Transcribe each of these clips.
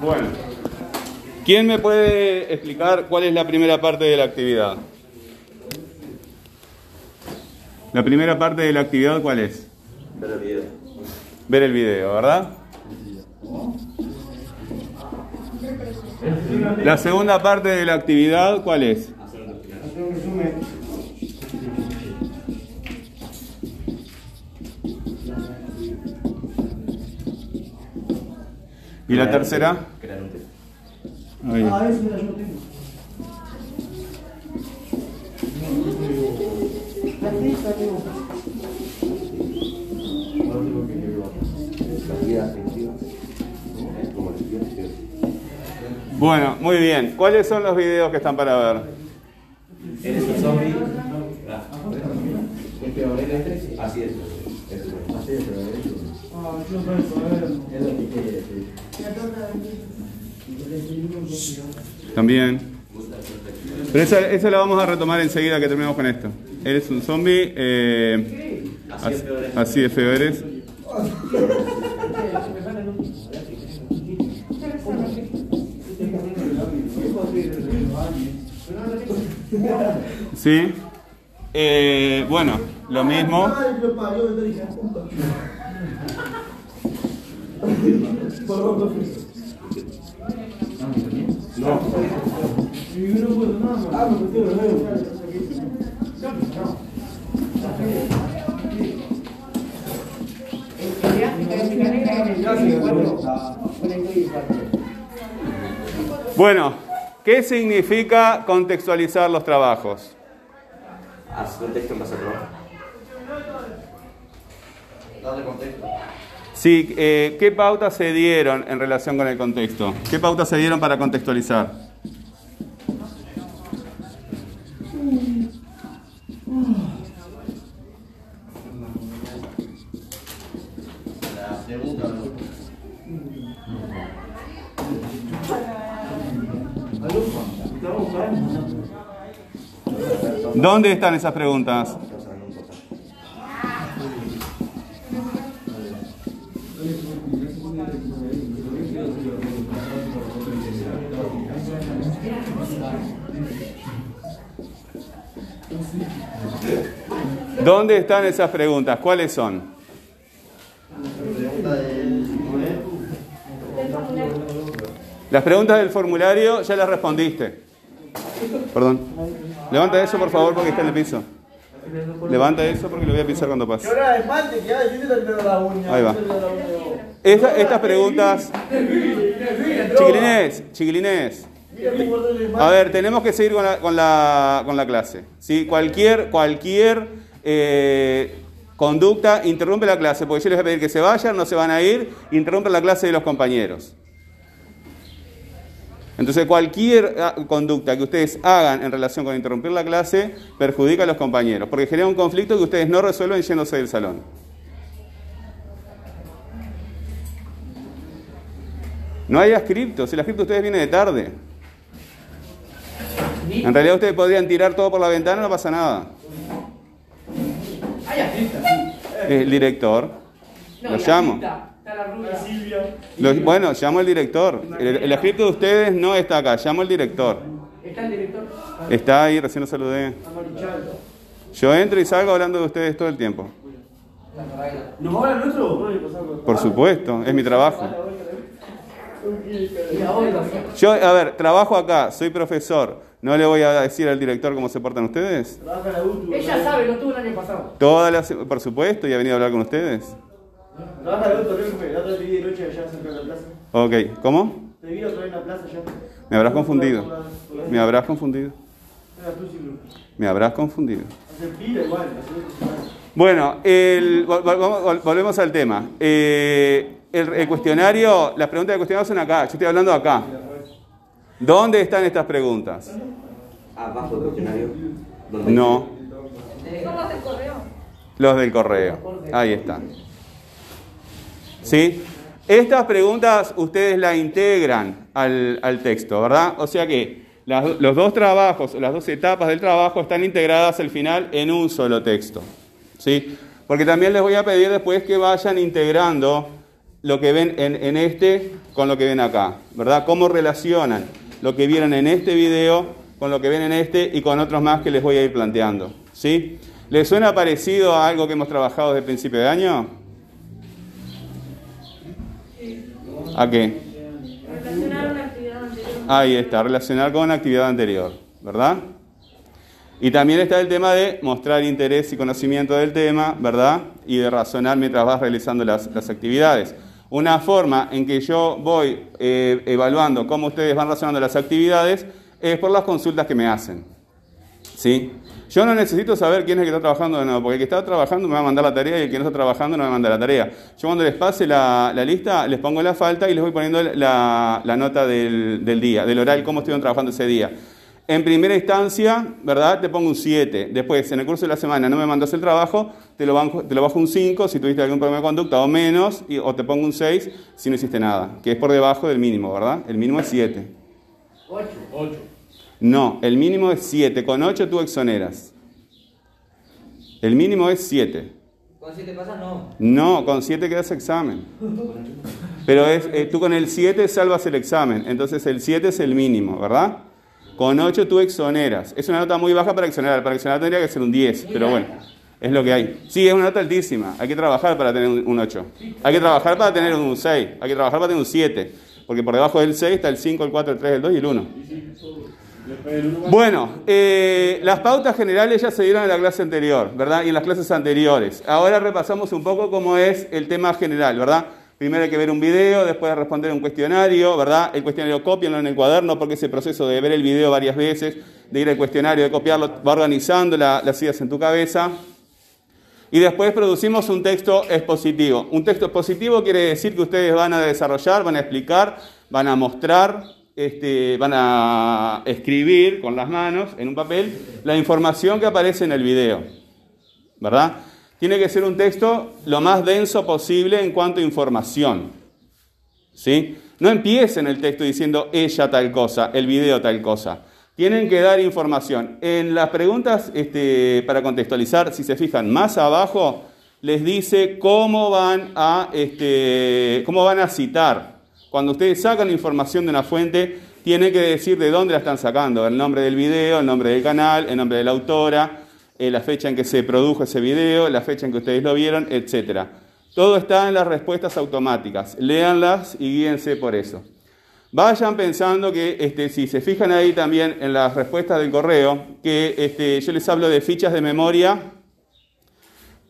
Bueno. ¿Quién me puede explicar cuál es la primera parte de la actividad? La primera parte de la actividad, ¿cuál es? Ver el video. Ver el video, ¿verdad? La segunda parte de la actividad, ¿cuál es? ¿Y la tercera? Crear un texto. Ahí. Ah, ese era yo tengo. Aquí está, tengo. Bueno, muy bien. ¿Cuáles son los videos que están para ver? Eres un zombie. Ah, Así es. Eso es. También. Pero esa, esa la vamos a retomar enseguida que terminemos con esto. Eres un zombie. eh, así de feo eres. Sí. Eh, bueno, lo mismo. Y yo no puedo nada más. Ah, me metí de nuevo. Bueno, ¿qué significa contextualizar los trabajos? Haz un texto en base. Darle contexto. Sí, eh, ¿qué pautas se dieron en relación con el contexto? ¿Qué pautas se dieron para contextualizar? ¿Dónde están esas preguntas? ¿Dónde están esas preguntas? ¿Cuáles son? Las preguntas del formulario ya las respondiste. Perdón. Levanta eso, por favor, porque está en el piso. Levanta eso porque lo voy a pisar cuando pase. Ahí va. Estas preguntas, chiquilines, chiquilines. A ver, tenemos que seguir con la, con la, con la clase. ¿sí? Cualquier, cualquier eh, conducta interrumpe la clase, porque yo les voy a pedir que se vayan, no se van a ir, interrumpen la clase de los compañeros. Entonces, cualquier ah, conducta que ustedes hagan en relación con interrumpir la clase perjudica a los compañeros, porque genera un conflicto que ustedes no resuelven yéndose del salón. No hay ascripto, si el ascripto de ustedes viene de tarde. En realidad ustedes podrían tirar todo por la ventana, no pasa nada. El director. Lo llamo. Lo- bueno, llamo al director. El, el escrito de ustedes no está acá, llamo al director. ¿Está el director? Está ahí, recién lo saludé. Yo entro y salgo hablando de ustedes todo el tiempo. ¿Nos va a hablar nuestro? Por supuesto, es mi trabajo. Yo, a ver, trabajo acá, soy profesor. ¿No le voy a decir al director cómo se portan ustedes? Ella sabe, no tuvo el año pasado. Todas las, por supuesto, y ha venido a hablar con ustedes. Trabaja la Rico, la otra te vi de noche allá cerca de la plaza. Ok, ¿cómo? Te vi otra vez en la plaza allá. Me habrás confundido. Me habrás confundido. Me habrás confundido. Bueno, el- volvemos al tema. Eh, el, el cuestionario, las preguntas del cuestionario son acá. Yo estoy hablando acá. ¿Dónde están estas preguntas? abajo del cuestionario. No, Son los del correo. los del correo. Ahí está. ¿Sí? Estas preguntas ustedes las integran al, al texto, ¿verdad? O sea que las- los dos trabajos, las dos etapas del trabajo están integradas al final en un solo texto. ¿Sí? Porque también les voy a pedir después que vayan integrando lo que ven en, en este con lo que ven acá, ¿verdad? Cómo relacionan lo que vieron en este video con lo que ven en este y con otros más que les voy a ir planteando. ¿Sí? ¿Les suena parecido a algo que hemos trabajado desde el principio de año? ¿A qué? Relacionar una actividad anterior. Ahí está, relacionar con actividad anterior, ¿verdad? Y también está el tema de mostrar interés y conocimiento del tema, ¿verdad? Y de razonar mientras vas realizando las, las actividades. Una forma en que yo voy eh, evaluando cómo ustedes van razonando las actividades es por las consultas que me hacen. ¿Sí? Yo no necesito saber quién es el que está trabajando o no, porque el que está trabajando me va a mandar la tarea y el que no está trabajando no me va a mandar la tarea. Yo cuando les pase la, lista, les pongo la falta y les voy poniendo la, nota del día, del oral, cómo estuvieron trabajando ese día. En primera instancia, ¿verdad? Te pongo un 7. Después, en el curso de la semana no me mandas el trabajo, te lo, bajo, te lo bajo un 5 si tuviste algún problema de conducta o menos, y- o te pongo un 6 si no hiciste nada, que es por debajo del mínimo, ¿verdad? El mínimo es 7. 8. No, el mínimo es 7. Con 8 tú exoneras. El mínimo es 7. ¿Con siete pasas? No. No, con 7 quedas examen. Pero es, eh, tú con el 7 salvas el examen. Entonces el 7 es el mínimo, ¿verdad? Con 8 tú exoneras. Es una nota muy baja para exonerar. Para exonerar tendría que ser un 10, pero bueno, es lo que hay. Sí, es una nota altísima. Hay que trabajar para tener un un 8. Hay que trabajar para tener un 6. Hay que trabajar para tener un 7. Porque por debajo del 6 está el 5, el 4, el 3, el 2 y el 1. Bueno, eh, las pautas generales ya se dieron en la clase anterior, ¿verdad? Y en las clases anteriores. Ahora repasamos un poco cómo es el tema general, ¿verdad? Primero hay que ver un video, después responder un cuestionario, ¿verdad? El cuestionario copianlo en el cuaderno porque ese proceso de ver el video varias veces, de ir al cuestionario, de copiarlo, va organizando la- las ideas en tu cabeza. Y después producimos un texto expositivo. Un texto expositivo quiere decir que ustedes van a desarrollar, van a explicar, van a mostrar, este, van a escribir con las manos en un papel la información que aparece en el video. ¿Verdad? Tiene que ser un texto lo más denso posible en cuanto a información. ¿Sí? No empiecen el texto diciendo ella tal cosa, el video tal cosa. Tienen que dar información. En las preguntas, este, para contextualizar, si se fijan más abajo, les dice cómo van a, este, cómo van a citar. Cuando ustedes sacan información de una fuente, tienen que decir de dónde la están sacando. El nombre del video, el nombre del canal, el nombre de la autora, eh, la fecha en que se produjo ese video, la fecha en que ustedes lo vieron, etc. Todo está en las respuestas automáticas. Léanlas y guíense por eso. Vayan pensando que este, si se fijan ahí también en las respuestas del correo, que este, yo les hablo de fichas de memoria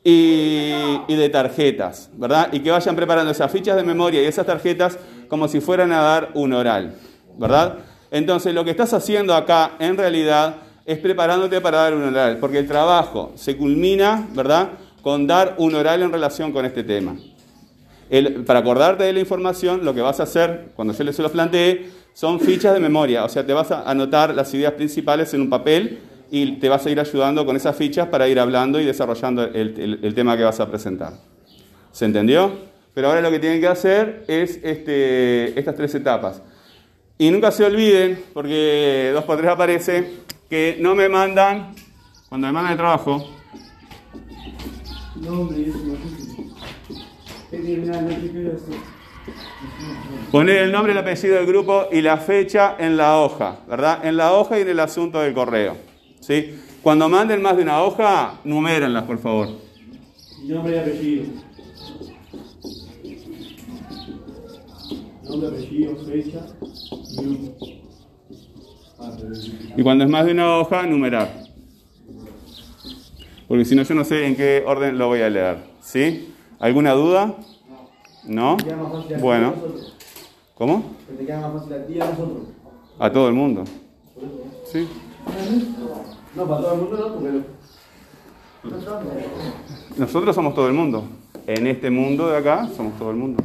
y, y de tarjetas, ¿verdad? Y que vayan preparando esas fichas de memoria y esas tarjetas como si fueran a dar un oral, ¿verdad? Entonces lo que estás haciendo acá en realidad es preparándote para dar un oral, porque el trabajo se culmina, ¿verdad? Con dar un oral en relación con este tema. Para acordarte de la información, lo que vas a hacer, cuando yo les los planteé, son fichas de memoria. O sea, te vas a anotar las ideas principales en un papel y te vas a ir ayudando con esas fichas para ir hablando y desarrollando el, tema que vas a presentar. ¿Se entendió? Pero ahora lo que tienen que hacer es este, estas tres etapas. Y nunca se olviden, porque dos por tres aparece, que no me mandan, cuando me mandan el trabajo. Poner el nombre, el apellido del grupo y la fecha en la hoja, ¿verdad? En la hoja y en el asunto del correo. ¿sí? Cuando manden más de una hoja, numérenlas, por favor. Nombre y apellido. Nombre, apellido, fecha y Y cuando es más de una hoja, numerar. Porque si no, yo no sé en qué orden lo voy a leer. ¿Sí? ¿Alguna duda? ¿No? Bueno. ¿Cómo? Que te queda más fácil a ti y a nosotros. A todo el mundo. ¿Sí? No, para todo el mundo no, porque. Nosotros somos todo el mundo. En este mundo de acá, somos todo el mundo.